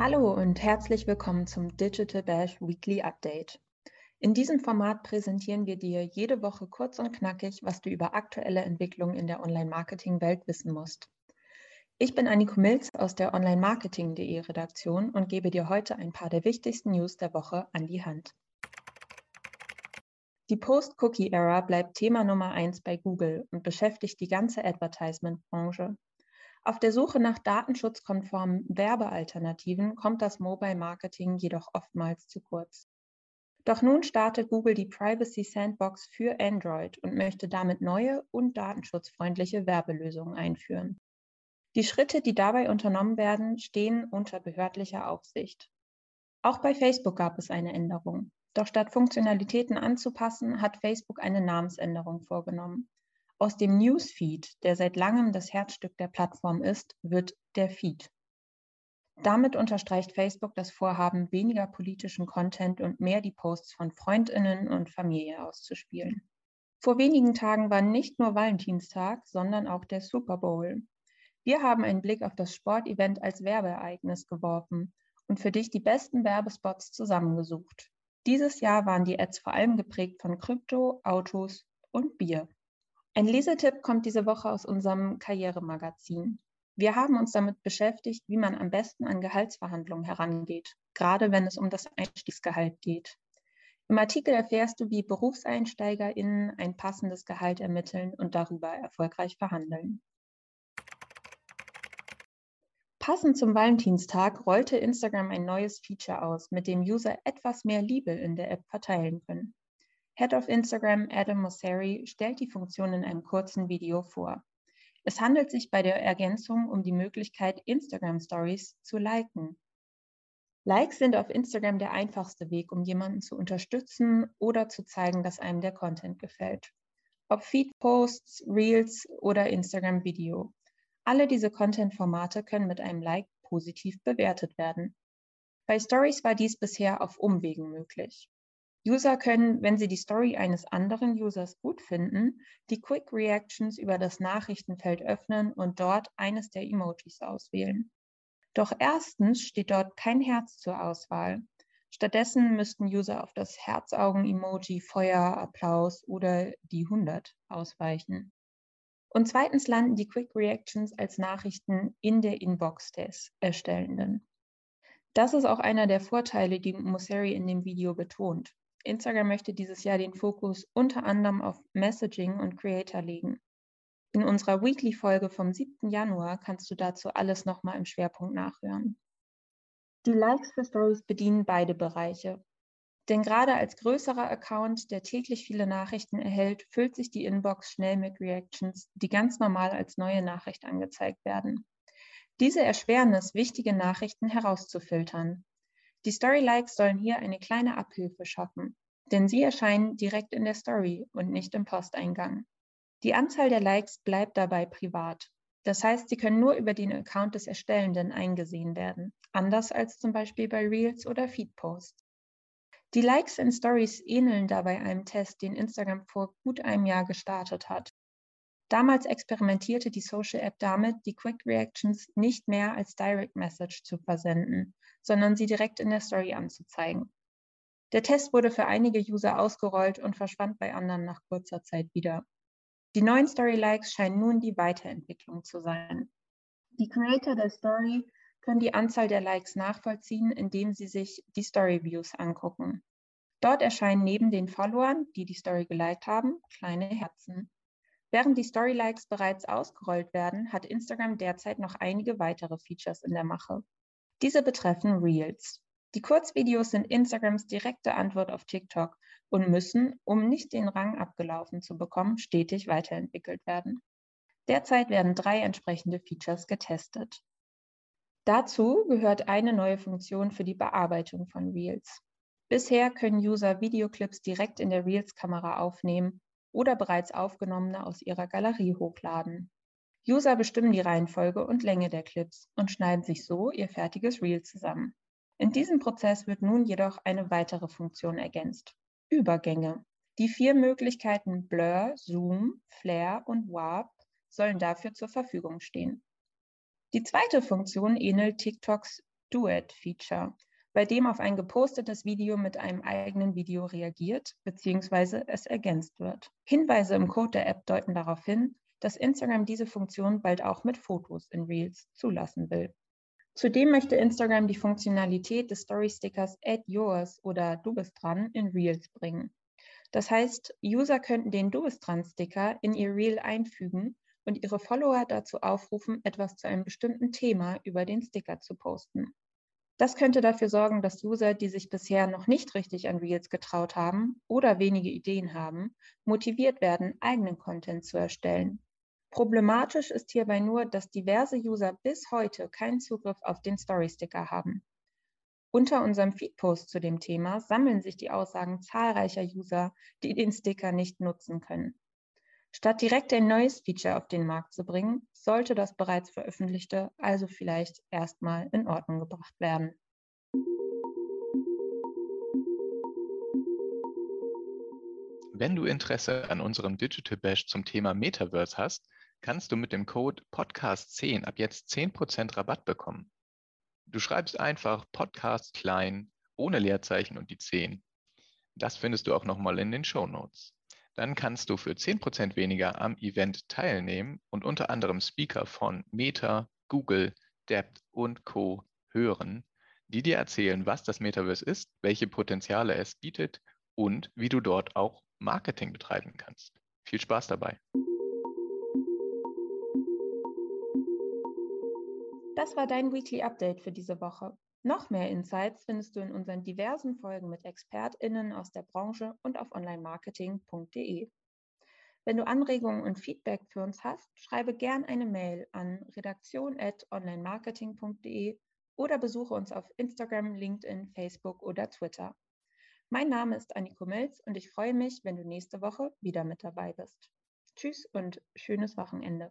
Hallo und herzlich willkommen zum Digital Bash Weekly Update. In diesem Format präsentieren wir dir jede Woche kurz und knackig, was du über aktuelle Entwicklungen in der Online-Marketing-Welt wissen musst. Ich bin Anniko Milz aus der Online-Marketing.de Redaktion und gebe dir heute ein paar der wichtigsten News der Woche an die Hand. Die Post-Cookie-Era bleibt Thema Nummer eins bei Google und beschäftigt die ganze Advertisement-Branche. Auf der Suche nach datenschutzkonformen Werbealternativen kommt das Mobile Marketing jedoch oftmals zu kurz. Doch nun startet Google die Privacy Sandbox für Android und möchte damit neue und datenschutzfreundliche Werbelösungen einführen. Die Schritte, die dabei unternommen werden, stehen unter behördlicher Aufsicht. Auch bei Facebook gab es eine Änderung. Doch statt Funktionalitäten anzupassen, hat Facebook eine Namensänderung vorgenommen. Aus dem Newsfeed, der seit langem das Herzstück der Plattform ist, wird der Feed. Damit unterstreicht Facebook das Vorhaben, weniger politischen Content und mehr die Posts von Freundinnen und Familie auszuspielen. Vor wenigen Tagen war nicht nur Valentinstag, sondern auch der Super Bowl. Wir haben einen Blick auf das Sportevent als Werbeereignis geworfen und für dich die besten Werbespots zusammengesucht. Dieses Jahr waren die Ads vor allem geprägt von Krypto, Autos und Bier. Ein Lesetipp kommt diese Woche aus unserem Karrieremagazin. Wir haben uns damit beschäftigt, wie man am besten an Gehaltsverhandlungen herangeht, gerade wenn es um das Einstiegsgehalt geht. Im Artikel erfährst du, wie BerufseinsteigerInnen ein passendes Gehalt ermitteln und darüber erfolgreich verhandeln. Passend zum Valentinstag rollte Instagram ein neues Feature aus, mit dem User etwas mehr Liebe in der App verteilen können. Head of Instagram Adam Mosseri stellt die Funktion in einem kurzen Video vor. Es handelt sich bei der Ergänzung um die Möglichkeit, Instagram Stories zu liken. Likes sind auf Instagram der einfachste Weg, um jemanden zu unterstützen oder zu zeigen, dass einem der Content gefällt. Ob Feed-Posts, Reels oder Instagram-Video. Alle diese Content-Formate können mit einem Like positiv bewertet werden. Bei Stories war dies bisher auf Umwegen möglich. User können, wenn sie die Story eines anderen Users gut finden, die Quick Reactions über das Nachrichtenfeld öffnen und dort eines der Emojis auswählen. Doch erstens steht dort kein Herz zur Auswahl. Stattdessen müssten User auf das Herzaugen-Emoji, Feuer, Applaus oder die 100 ausweichen. Und zweitens landen die Quick Reactions als Nachrichten in der Inbox des Erstellenden. Das ist auch einer der Vorteile, die Mosseri in dem Video betont. Instagram möchte dieses Jahr den Fokus unter anderem auf Messaging und Creator legen. In unserer Weekly-Folge vom 7. Januar kannst du dazu alles nochmal im Schwerpunkt nachhören. Die Likes für Stories bedienen beide Bereiche. Denn gerade als größerer Account, der täglich viele Nachrichten erhält, füllt sich die Inbox schnell mit Reactions, die ganz normal als neue Nachricht angezeigt werden. Diese erschweren es, wichtige Nachrichten herauszufiltern. Die Story-Likes sollen hier eine kleine Abhilfe schaffen, denn sie erscheinen direkt in der Story und nicht im Posteingang. Die Anzahl der Likes bleibt dabei privat. Das heißt, sie können nur über den Account des Erstellenden eingesehen werden, anders als zum Beispiel bei Reels oder Feed-Posts. Die Likes in Stories ähneln dabei einem Test, den Instagram vor gut einem Jahr gestartet hat. Damals experimentierte die Social App damit, die Quick Reactions nicht mehr als Direct Message zu versenden, sondern sie direkt in der Story anzuzeigen. Der Test wurde für einige User ausgerollt und verschwand bei anderen nach kurzer Zeit wieder. Die neuen Story-Likes scheinen nun die Weiterentwicklung zu sein. Die Creator der Story können die Anzahl der Likes nachvollziehen, indem sie sich die Story Views angucken. Dort erscheinen neben den Followern, die die Story geliked haben, kleine Herzen. Während die Story Likes bereits ausgerollt werden, hat Instagram derzeit noch einige weitere Features in der Mache. Diese betreffen Reels. Die Kurzvideos sind Instagrams direkte Antwort auf TikTok und müssen, um nicht den Rang abgelaufen zu bekommen, stetig weiterentwickelt werden. Derzeit werden drei entsprechende Features getestet. Dazu gehört eine neue Funktion für die Bearbeitung von Reels. Bisher können User Videoclips direkt in der Reels-Kamera aufnehmen oder bereits aufgenommene aus ihrer Galerie hochladen. User bestimmen die Reihenfolge und Länge der Clips und schneiden sich so ihr fertiges Reel zusammen. In diesem Prozess wird nun jedoch eine weitere Funktion ergänzt. Übergänge. Die vier Möglichkeiten Blur, Zoom, Flare und Warp sollen dafür zur Verfügung stehen. Die zweite Funktion ähnelt TikToks Duet-Feature, bei dem auf ein gepostetes Video mit einem eigenen Video reagiert bzw. es ergänzt wird. Hinweise im Code der App deuten darauf hin, dass Instagram diese Funktion bald auch mit Fotos in Reels zulassen will. Zudem möchte Instagram die Funktionalität des Story-Stickers Add Yours oder Du bist dran in Reels bringen. Das heißt, User könnten den Du bist dran Sticker in ihr Reel einfügen und ihre Follower dazu aufrufen, etwas zu einem bestimmten Thema über den Sticker zu posten. Das könnte dafür sorgen, dass User, die sich bisher noch nicht richtig an Reels getraut haben oder wenige Ideen haben, motiviert werden, eigenen Content zu erstellen Problematisch ist hierbei nur, dass diverse User bis heute keinen Zugriff auf den Story-Sticker haben. Unter unserem Feedpost zu dem Thema sammeln sich die Aussagen zahlreicher User, die den Sticker nicht nutzen können. Statt direkt ein neues Feature auf den Markt zu bringen, sollte das bereits veröffentlichte also vielleicht erstmal in Ordnung gebracht werden. Wenn du Interesse an unserem Digital Bash zum Thema Metaverse hast, kannst du mit dem Code Podcast10 ab jetzt 10% Rabatt bekommen. Du schreibst einfach Podcast klein, ohne Leerzeichen und die 10. Das findest du auch nochmal in den Show Notes. Dann kannst du für 10% weniger am Event teilnehmen und unter anderem Speaker von Meta, Google, Debt und Co. hören, die dir erzählen, was das Metaverse ist, welche Potenziale es bietet und wie du dort auch Marketing betreiben kannst. Viel Spaß dabei! Das war dein Weekly Update für diese Woche. Noch mehr Insights findest du in unseren diversen Folgen mit ExpertInnen aus der Branche und auf onlinemarketing.de. Wenn du Anregungen und Feedback für uns hast, schreibe gern eine Mail an redaktion.onlinemarketing.de oder besuche uns auf Instagram, LinkedIn, Facebook oder Twitter. Mein Name ist Anniko Milz und ich freue mich, wenn du nächste Woche wieder mit dabei bist. Tschüss und schönes Wochenende.